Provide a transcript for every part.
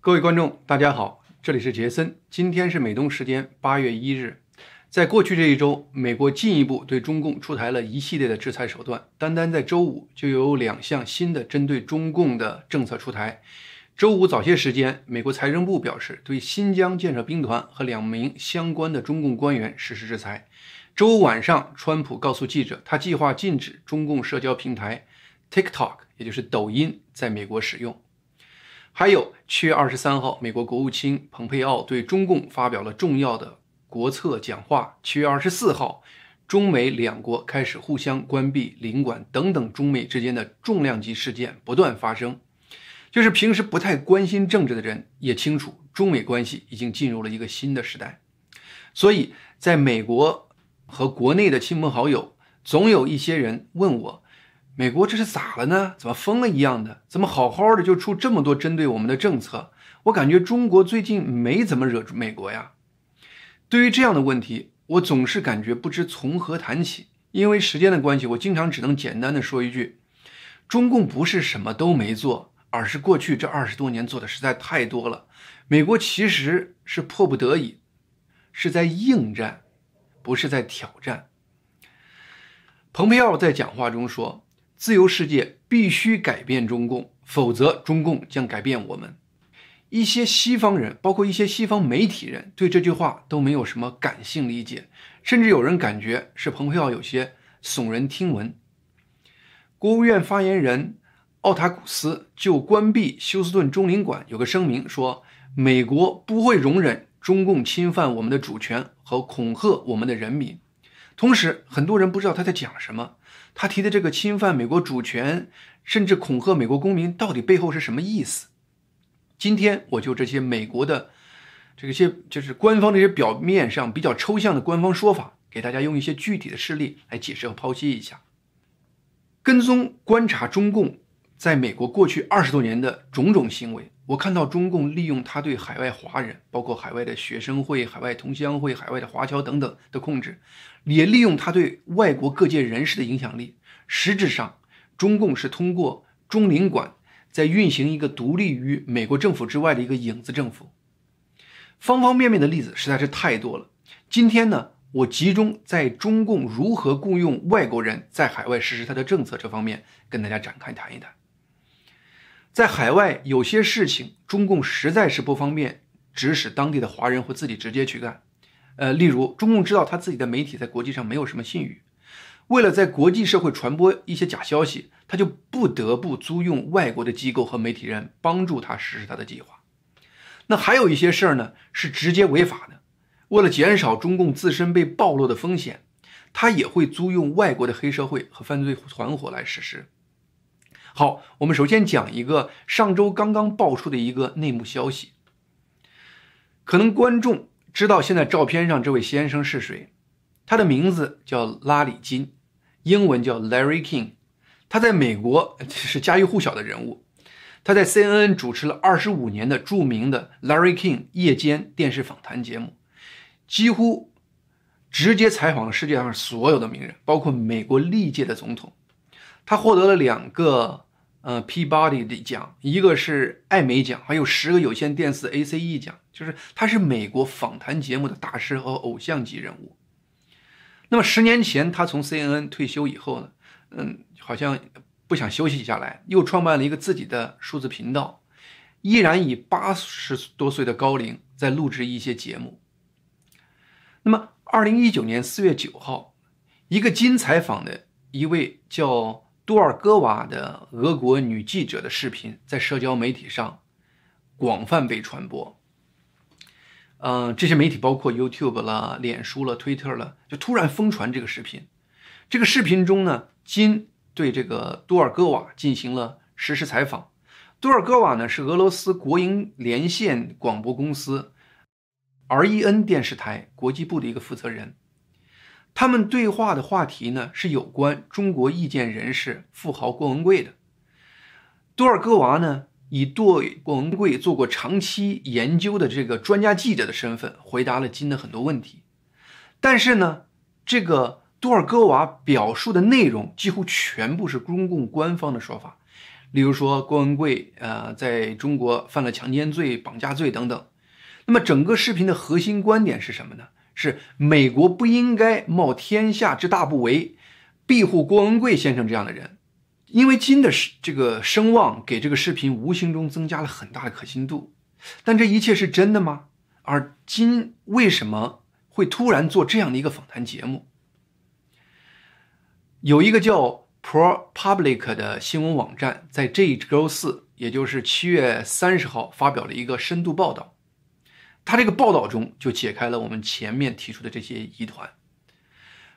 各位观众，大家好，这里是杰森。今天是美东时间八月一日。在过去这一周，美国进一步对中共出台了一系列的制裁手段。单单在周五，就有两项新的针对中共的政策出台。周五早些时间，美国财政部表示，对新疆建设兵团和两名相关的中共官员实施制裁。周五晚上，川普告诉记者，他计划禁止中共社交平台 TikTok，也就是抖音，在美国使用。还有，七月二十三号，美国国务卿蓬佩奥对中共发表了重要的国策讲话。七月二十四号，中美两国开始互相关闭领馆等等，中美之间的重量级事件不断发生。就是平时不太关心政治的人也清楚，中美关系已经进入了一个新的时代。所以，在美国和国内的亲朋好友，总有一些人问我。美国这是咋了呢？怎么疯了一样的？怎么好好的就出这么多针对我们的政策？我感觉中国最近没怎么惹住美国呀。对于这样的问题，我总是感觉不知从何谈起。因为时间的关系，我经常只能简单的说一句：中共不是什么都没做，而是过去这二十多年做的实在太多了。美国其实是迫不得已，是在应战，不是在挑战。蓬佩奥在讲话中说。自由世界必须改变中共，否则中共将改变我们。一些西方人，包括一些西方媒体人，对这句话都没有什么感性理解，甚至有人感觉是蓬佩奥有些耸人听闻。国务院发言人奥塔古斯就关闭休斯顿中领馆有个声明说：“美国不会容忍中共侵犯我们的主权和恐吓我们的人民。”同时，很多人不知道他在讲什么。他提的这个侵犯美国主权，甚至恐吓美国公民，到底背后是什么意思？今天我就这些美国的这些就是官方这些表面上比较抽象的官方说法，给大家用一些具体的事例来解释和剖析一下。跟踪观察中共在美国过去二十多年的种种行为。我看到中共利用他对海外华人，包括海外的学生会、海外同乡会、海外的华侨等等的控制，也利用他对外国各界人士的影响力。实质上，中共是通过中领馆在运行一个独立于美国政府之外的一个影子政府。方方面面的例子实在是太多了。今天呢，我集中在中共如何雇佣外国人在海外实施他的政策这方面，跟大家展开谈一谈。在海外有些事情，中共实在是不方便指使当地的华人或自己直接去干。呃，例如，中共知道他自己的媒体在国际上没有什么信誉，为了在国际社会传播一些假消息，他就不得不租用外国的机构和媒体人帮助他实施他的计划。那还有一些事儿呢，是直接违法的。为了减少中共自身被暴露的风险，他也会租用外国的黑社会和犯罪团伙来实施。好，我们首先讲一个上周刚刚爆出的一个内幕消息。可能观众知道现在照片上这位先生是谁，他的名字叫拉里金，英文叫 Larry King。他在美国是家喻户晓的人物，他在 CNN 主持了二十五年的著名的 Larry King 夜间电视访谈节目，几乎直接采访了世界上所有的名人，包括美国历届的总统。他获得了两个。呃，Peabody 的奖，一个是艾美奖，还有十个有线电视 ACE 奖，就是他是美国访谈节目的大师和偶像级人物。那么十年前他从 CNN 退休以后呢，嗯，好像不想休息下来，又创办了一个自己的数字频道，依然以八十多岁的高龄在录制一些节目。那么二零一九年四月九号，一个金采访的一位叫。多尔戈瓦的俄国女记者的视频在社交媒体上广泛被传播。嗯，这些媒体包括 YouTube 了、脸书了、Twitter 了，就突然疯传这个视频。这个视频中呢，金对这个多尔戈瓦进行了实时采访。多尔戈瓦呢是俄罗斯国营连线广播公司 REN 电视台国际部的一个负责人。他们对话的话题呢，是有关中国意见人士富豪郭文贵的。多尔戈娃呢，以对郭文贵做过长期研究的这个专家记者的身份，回答了金的很多问题。但是呢，这个多尔戈娃表述的内容几乎全部是中共官方的说法，例如说郭文贵呃在中国犯了强奸罪、绑架罪等等。那么整个视频的核心观点是什么呢？是美国不应该冒天下之大不韪，庇护郭文贵先生这样的人，因为金的这个声望给这个视频无形中增加了很大的可信度。但这一切是真的吗？而金为什么会突然做这样的一个访谈节目？有一个叫 ProPublic 的新闻网站在这一周四，也就是七月三十号发表了一个深度报道。他这个报道中就解开了我们前面提出的这些疑团。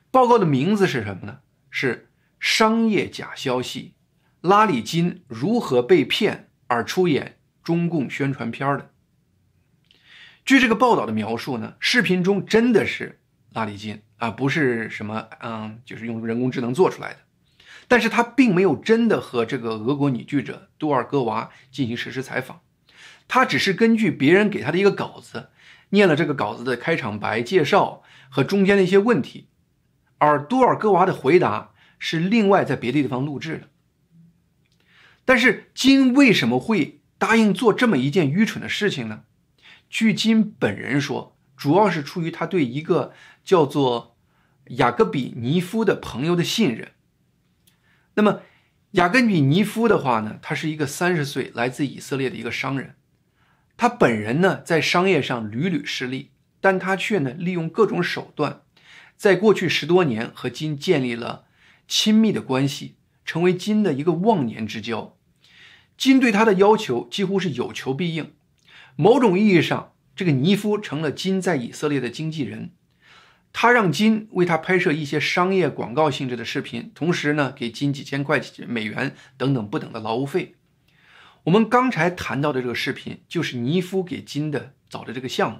报告的名字是什么呢？是商业假消息：拉里金如何被骗而出演中共宣传片的。据这个报道的描述呢，视频中真的是拉里金啊，不是什么嗯，就是用人工智能做出来的。但是他并没有真的和这个俄国女记者杜尔戈娃进行实时采访。他只是根据别人给他的一个稿子，念了这个稿子的开场白、介绍和中间的一些问题，而多尔戈娃的回答是另外在别的地方录制的。但是金为什么会答应做这么一件愚蠢的事情呢？据金本人说，主要是出于他对一个叫做雅各比尼夫的朋友的信任。那么雅各比尼夫的话呢，他是一个三十岁来自以色列的一个商人。他本人呢，在商业上屡屡失利，但他却呢，利用各种手段，在过去十多年和金建立了亲密的关系，成为金的一个忘年之交。金对他的要求几乎是有求必应。某种意义上，这个尼夫成了金在以色列的经纪人。他让金为他拍摄一些商业广告性质的视频，同时呢，给金几千块钱美元等等不等的劳务费。我们刚才谈到的这个视频，就是尼夫给金的找的这个项目。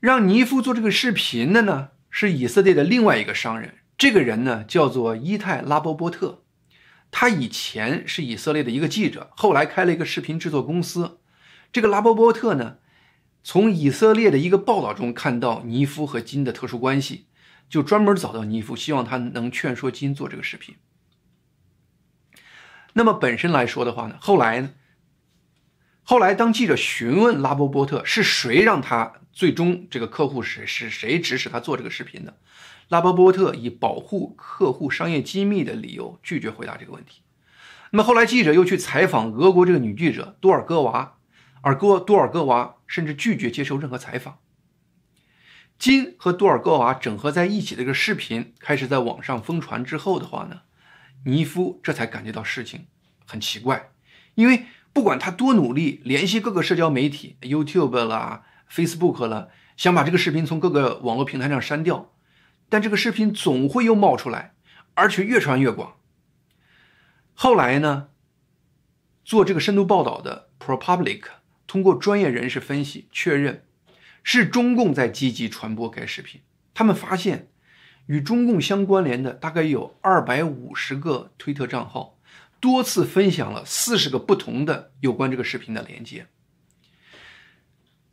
让尼夫做这个视频的呢，是以色列的另外一个商人。这个人呢，叫做伊泰拉波波特。他以前是以色列的一个记者，后来开了一个视频制作公司。这个拉波波特呢，从以色列的一个报道中看到尼夫和金的特殊关系，就专门找到尼夫，希望他能劝说金做这个视频。那么本身来说的话呢，后来呢？后来当记者询问拉波波特是谁让他最终这个客户是是谁指使他做这个视频的，拉波波特以保护客户商业机密的理由拒绝回答这个问题。那么后来记者又去采访俄国这个女记者多尔戈娃，而多多尔戈娃甚至拒绝接受任何采访。金和多尔戈娃整合在一起的这个视频开始在网上疯传之后的话呢？尼夫这才感觉到事情很奇怪，因为不管他多努力联系各个社交媒体，YouTube 啦、Facebook 了，想把这个视频从各个网络平台上删掉，但这个视频总会又冒出来，而且越传越广。后来呢，做这个深度报道的 ProPublic 通过专业人士分析确认，是中共在积极传播该视频。他们发现。与中共相关联的大概有二百五十个推特账号，多次分享了四十个不同的有关这个视频的链接。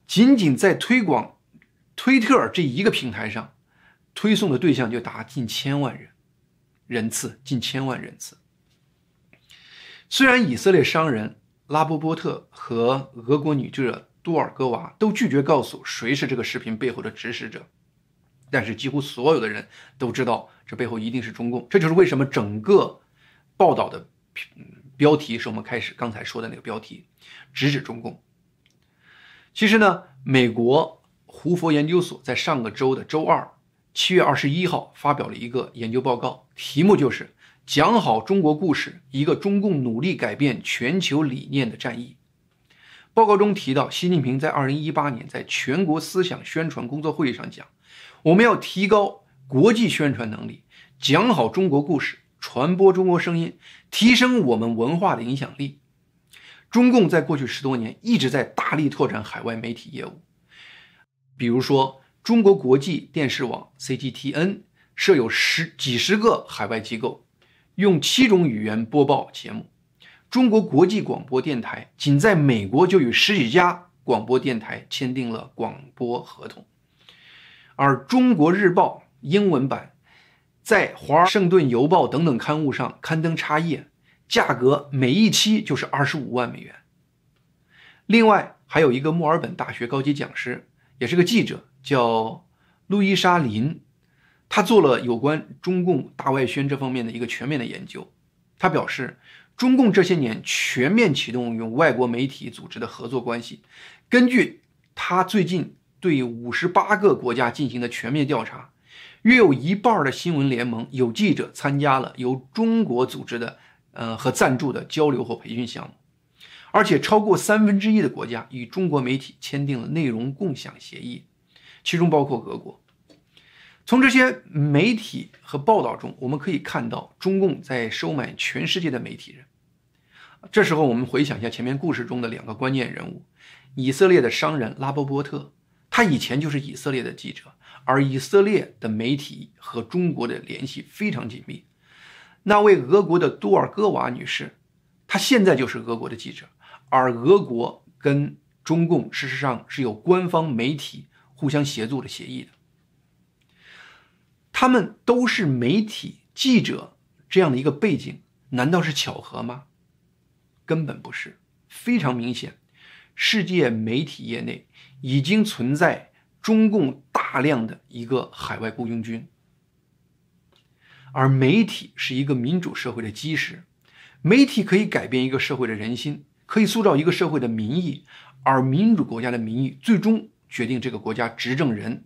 仅仅在推广推特这一个平台上，推送的对象就达近千万人，人次近千万人次。虽然以色列商人拉波波特和俄国女记者多尔戈娃都拒绝告诉谁是这个视频背后的指使者。但是几乎所有的人都知道，这背后一定是中共。这就是为什么整个报道的标题是我们开始刚才说的那个标题，直指中共。其实呢，美国胡佛研究所在上个周的周二，七月二十一号发表了一个研究报告，题目就是“讲好中国故事：一个中共努力改变全球理念的战役”。报告中提到，习近平在二零一八年在全国思想宣传工作会议上讲。我们要提高国际宣传能力，讲好中国故事，传播中国声音，提升我们文化的影响力。中共在过去十多年一直在大力拓展海外媒体业务，比如说中国国际电视网 （CGTN） 设有十几十个海外机构，用七种语言播报节目。中国国际广播电台仅在美国就与十几家广播电台签订了广播合同。而《中国日报》英文版在《华盛顿邮报》等等刊物上刊登插页，价格每一期就是二十五万美元。另外还有一个墨尔本大学高级讲师，也是个记者，叫路易莎林，他做了有关中共大外宣这方面的一个全面的研究。他表示，中共这些年全面启动与外国媒体组织的合作关系。根据他最近对五十八个国家进行的全面调查，约有一半的新闻联盟有记者参加了由中国组织的呃和赞助的交流或培训项目。而且，超过三分之一的国家与中国媒体签订了内容共享协议，其中包括俄国。从这些媒体和报道中，我们可以看到中共在收买全世界的媒体人。这时候，我们回想一下前面故事中的两个关键人物：以色列的商人拉波波特，他以前就是以色列的记者，而以色列的媒体和中国的联系非常紧密。那位俄国的杜尔戈娃女士，她现在就是俄国的记者。而俄国跟中共事实上是有官方媒体互相协作的协议的，他们都是媒体记者这样的一个背景，难道是巧合吗？根本不是，非常明显，世界媒体业内已经存在中共大量的一个海外雇佣军，而媒体是一个民主社会的基石，媒体可以改变一个社会的人心。可以塑造一个社会的民意，而民主国家的民意最终决定这个国家执政人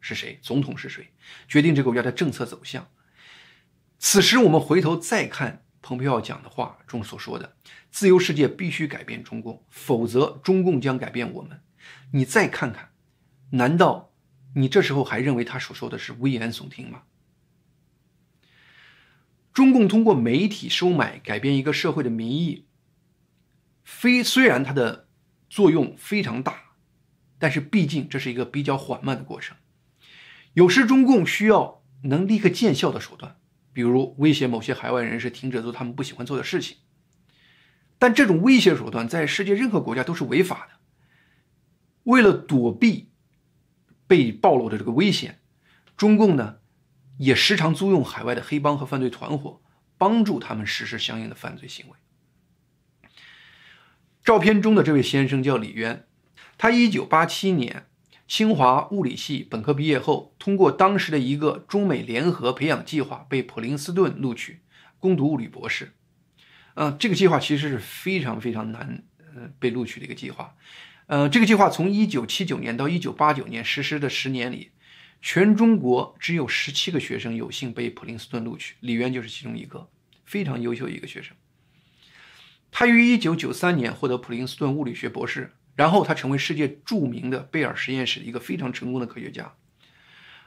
是谁，总统是谁，决定这个国家的政策走向。此时，我们回头再看蓬佩奥讲的话中所说的：“自由世界必须改变中共，否则中共将改变我们。”你再看看，难道你这时候还认为他所说的是危言耸听吗？中共通过媒体收买改变一个社会的民意。非虽然它的作用非常大，但是毕竟这是一个比较缓慢的过程。有时中共需要能立刻见效的手段，比如威胁某些海外人士停止做他们不喜欢做的事情。但这种威胁手段在世界任何国家都是违法的。为了躲避被暴露的这个危险，中共呢也时常租用海外的黑帮和犯罪团伙，帮助他们实施相应的犯罪行为。照片中的这位先生叫李渊，他1987年清华物理系本科毕业后，通过当时的一个中美联合培养计划被普林斯顿录取，攻读物理博士。嗯，这个计划其实是非常非常难，呃，被录取的一个计划。呃，这个计划从1979年到1989年实施的十年里，全中国只有17个学生有幸被普林斯顿录取，李渊就是其中一个，非常优秀的一个学生。他于1993年获得普林斯顿物理学博士，然后他成为世界著名的贝尔实验室一个非常成功的科学家。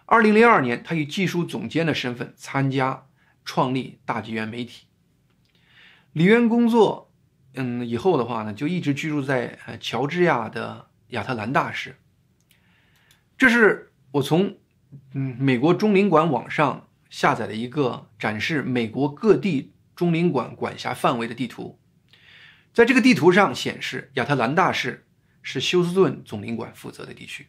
2002年，他以技术总监的身份参加创立大纪元媒体。李渊工作，嗯，以后的话呢，就一直居住在呃乔治亚的亚特兰大市。这是我从嗯美国中领馆网上下载的一个展示美国各地中领馆管辖范围的地图。在这个地图上显示，亚特兰大市是休斯顿总领馆负责的地区。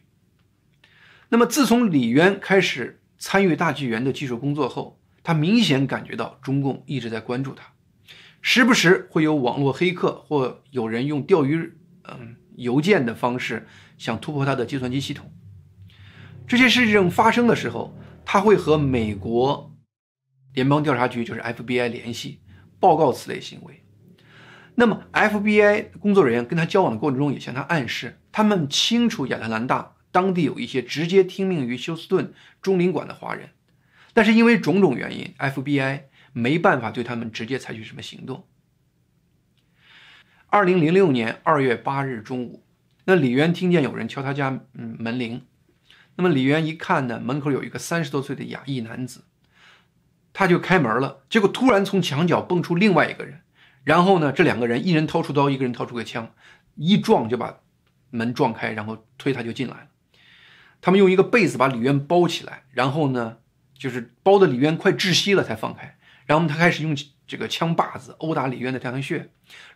那么，自从李渊开始参与大纪元的技术工作后，他明显感觉到中共一直在关注他，时不时会有网络黑客或有人用钓鱼嗯邮件的方式想突破他的计算机系统。这些事情发生的时候，他会和美国联邦调查局，就是 FBI 联系，报告此类行为。那么，FBI 工作人员跟他交往的过程中，也向他暗示，他们清楚亚特兰大当地有一些直接听命于休斯顿中领馆的华人，但是因为种种原因，FBI 没办法对他们直接采取什么行动。二零零六年二月八日中午，那李渊听见有人敲他家嗯门铃，那么李渊一看呢，门口有一个三十多岁的亚裔男子，他就开门了，结果突然从墙角蹦出另外一个人。然后呢，这两个人一人掏出刀，一个人掏出个枪，一撞就把门撞开，然后推他就进来了。他们用一个被子把李渊包起来，然后呢，就是包的李渊快窒息了才放开。然后他开始用这个枪把子殴打李渊的太阳穴，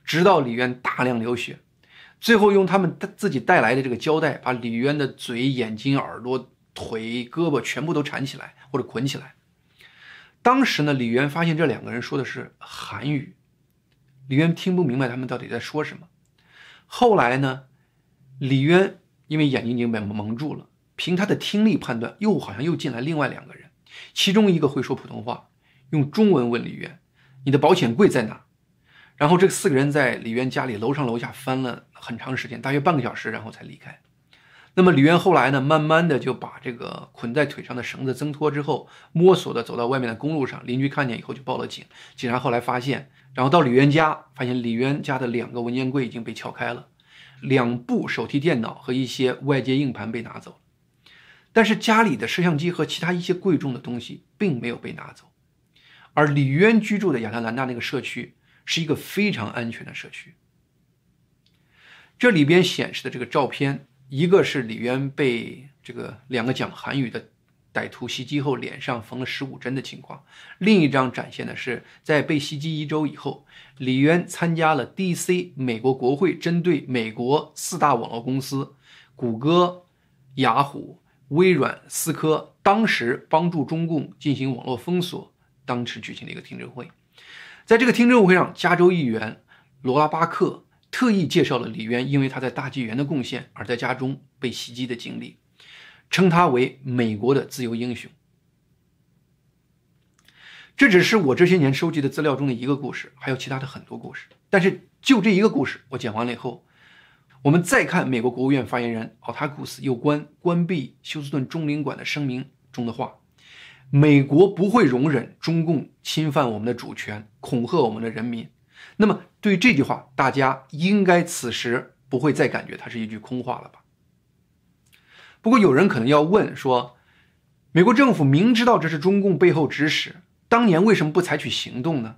直到李渊大量流血。最后用他们自己带来的这个胶带把李渊的嘴、眼睛、耳朵、腿、胳膊全部都缠起来或者捆起来。当时呢，李渊发现这两个人说的是韩语。李渊听不明白他们到底在说什么。后来呢，李渊因为眼睛已经被蒙住了，凭他的听力判断，又好像又进来另外两个人，其中一个会说普通话，用中文问李渊：“你的保险柜在哪？”然后这四个人在李渊家里楼上楼下翻了很长时间，大约半个小时，然后才离开。那么李渊后来呢，慢慢的就把这个捆在腿上的绳子挣脱之后，摸索的走到外面的公路上，邻居看见以后就报了警。警察后来发现，然后到李渊家，发现李渊家的两个文件柜已经被撬开了，两部手提电脑和一些外接硬盘被拿走了，但是家里的摄像机和其他一些贵重的东西并没有被拿走。而李渊居住的亚特兰大那个社区是一个非常安全的社区。这里边显示的这个照片。一个是李渊被这个两个讲韩语的歹徒袭击后脸上缝了十五针的情况，另一张展现的是在被袭击一周以后，李渊参加了 D.C. 美国国会针对美国四大网络公司谷歌、雅虎、微软、思科当时帮助中共进行网络封锁当时举行的一个听证会，在这个听证会上，加州议员罗拉巴克。特意介绍了李渊因为他在大纪元的贡献而在家中被袭击的经历，称他为美国的自由英雄。这只是我这些年收集的资料中的一个故事，还有其他的很多故事。但是就这一个故事，我讲完了以后，我们再看美国国务院发言人奥塔库斯有关关闭休斯顿中领馆的声明中的话：“美国不会容忍中共侵犯我们的主权，恐吓我们的人民。”那么，对于这句话，大家应该此时不会再感觉它是一句空话了吧？不过，有人可能要问说，美国政府明知道这是中共背后指使，当年为什么不采取行动呢？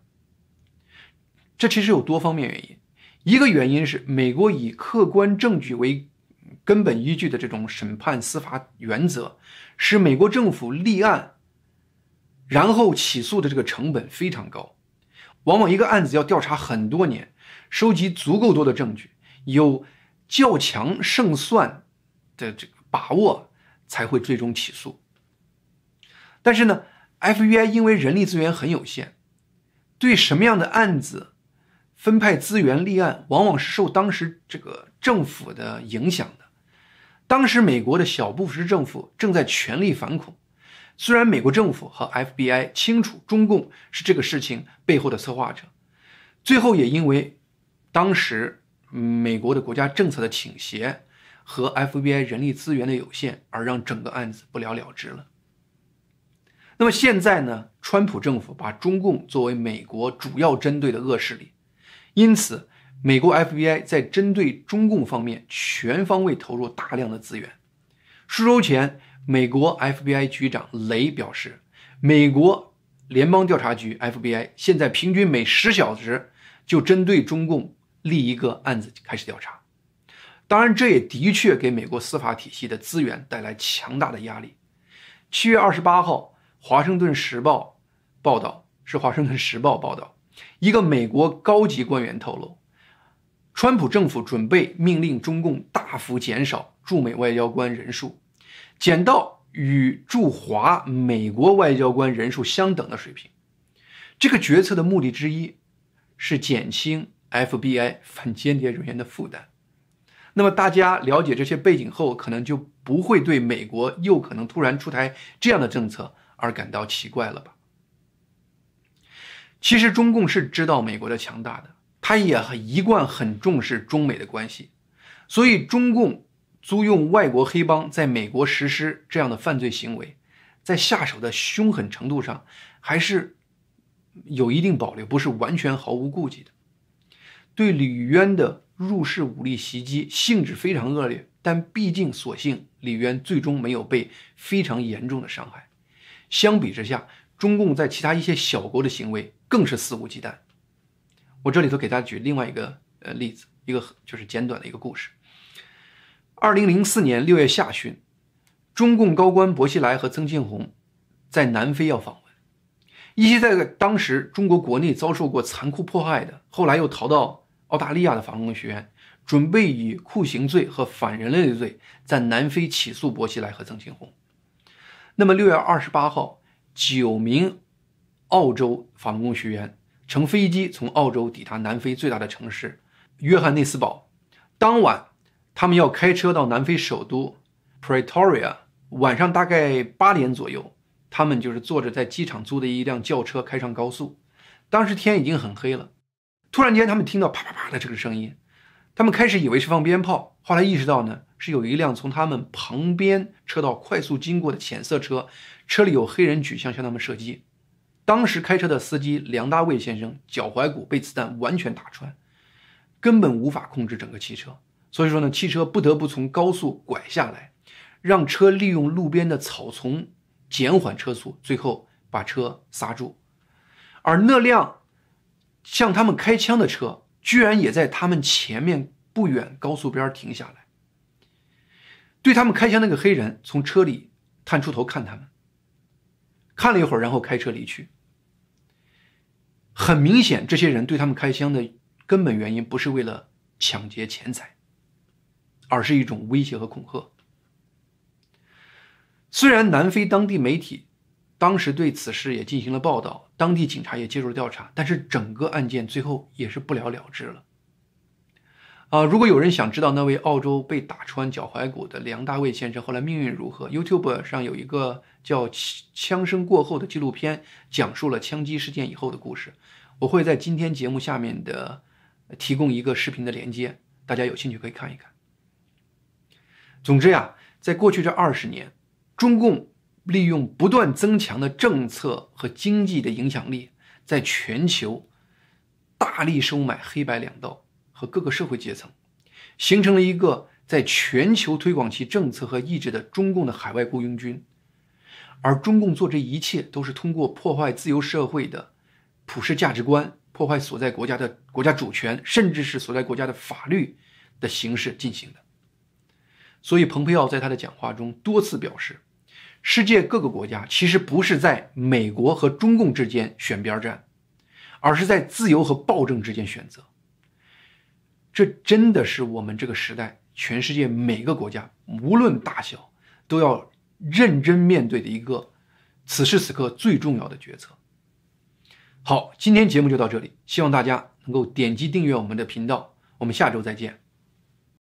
这其实有多方面原因。一个原因是，美国以客观证据为根本依据的这种审判司法原则，使美国政府立案然后起诉的这个成本非常高。往往一个案子要调查很多年，收集足够多的证据，有较强胜算的这个把握，才会最终起诉。但是呢，FBI 因为人力资源很有限，对什么样的案子分派资源立案，往往是受当时这个政府的影响的。当时美国的小布什政府正在全力反恐。虽然美国政府和 FBI 清楚中共是这个事情背后的策划者，最后也因为当时美国的国家政策的倾斜和 FBI 人力资源的有限，而让整个案子不了了之了。那么现在呢？川普政府把中共作为美国主要针对的恶势力，因此美国 FBI 在针对中共方面全方位投入大量的资源。数周前。美国 FBI 局长雷表示，美国联邦调查局 FBI 现在平均每十小时就针对中共立一个案子开始调查。当然，这也的确给美国司法体系的资源带来强大的压力。七月二十八号，《华盛顿时报》报道是《华盛顿时报》报道，一个美国高级官员透露，川普政府准备命令中共大幅减少驻美外交官人数。减到与驻华美国外交官人数相等的水平。这个决策的目的之一是减轻 FBI 反间谍人员的负担。那么大家了解这些背景后，可能就不会对美国又可能突然出台这样的政策而感到奇怪了吧？其实中共是知道美国的强大的，他也很一贯很重视中美的关系，所以中共。租用外国黑帮在美国实施这样的犯罪行为，在下手的凶狠程度上还是有一定保留，不是完全毫无顾忌的。对李渊的入室武力袭击性质非常恶劣，但毕竟所幸李渊最终没有被非常严重的伤害。相比之下，中共在其他一些小国的行为更是肆无忌惮。我这里头给大家举另外一个呃例子，一个就是简短的一个故事。二零零四年六月下旬，中共高官薄熙来和曾庆红在南非要访问。一些在当时中国国内遭受过残酷迫害的，后来又逃到澳大利亚的法轮功学员，准备以酷刑罪和反人类的罪在南非起诉薄熙来和曾庆红。那么六月二十八号，九名澳洲法轮功学员乘飞机从澳洲抵达南非最大的城市约翰内斯堡。当晚，他们要开车到南非首都 Pretoria。晚上大概八点左右，他们就是坐着在机场租的一辆轿车开上高速。当时天已经很黑了，突然间他们听到啪啪啪的这个声音，他们开始以为是放鞭炮，后来意识到呢是有一辆从他们旁边车道快速经过的浅色车，车里有黑人举枪向他们射击。当时开车的司机梁大卫先生脚踝骨被子弹完全打穿，根本无法控制整个汽车，所以说呢，汽车不得不从高速拐下来，让车利用路边的草丛减缓车速，最后把车刹住。而那辆向他们开枪的车，居然也在他们前面不远高速边停下来，对他们开枪那个黑人从车里探出头看他们，看了一会儿，然后开车离去。很明显，这些人对他们开枪的根本原因不是为了抢劫钱财，而是一种威胁和恐吓。虽然南非当地媒体当时对此事也进行了报道，当地警察也介入调查，但是整个案件最后也是不了了之了。啊，如果有人想知道那位澳洲被打穿脚踝骨的梁大卫先生后来命运如何，YouTube 上有一个叫《枪声过后》的纪录片，讲述了枪击事件以后的故事。我会在今天节目下面的提供一个视频的连接，大家有兴趣可以看一看。总之呀，在过去这二十年，中共利用不断增强的政策和经济的影响力，在全球大力收买黑白两道。和各个社会阶层，形成了一个在全球推广其政策和意志的中共的海外雇佣军，而中共做这一切都是通过破坏自由社会的普世价值观、破坏所在国家的国家主权，甚至是所在国家的法律的形式进行的。所以，蓬佩奥在他的讲话中多次表示，世界各个国家其实不是在美国和中共之间选边站，而是在自由和暴政之间选择。这真的是我们这个时代，全世界每个国家，无论大小，都要认真面对的一个此时此刻最重要的决策。好，今天节目就到这里，希望大家能够点击订阅我们的频道，我们下周再见。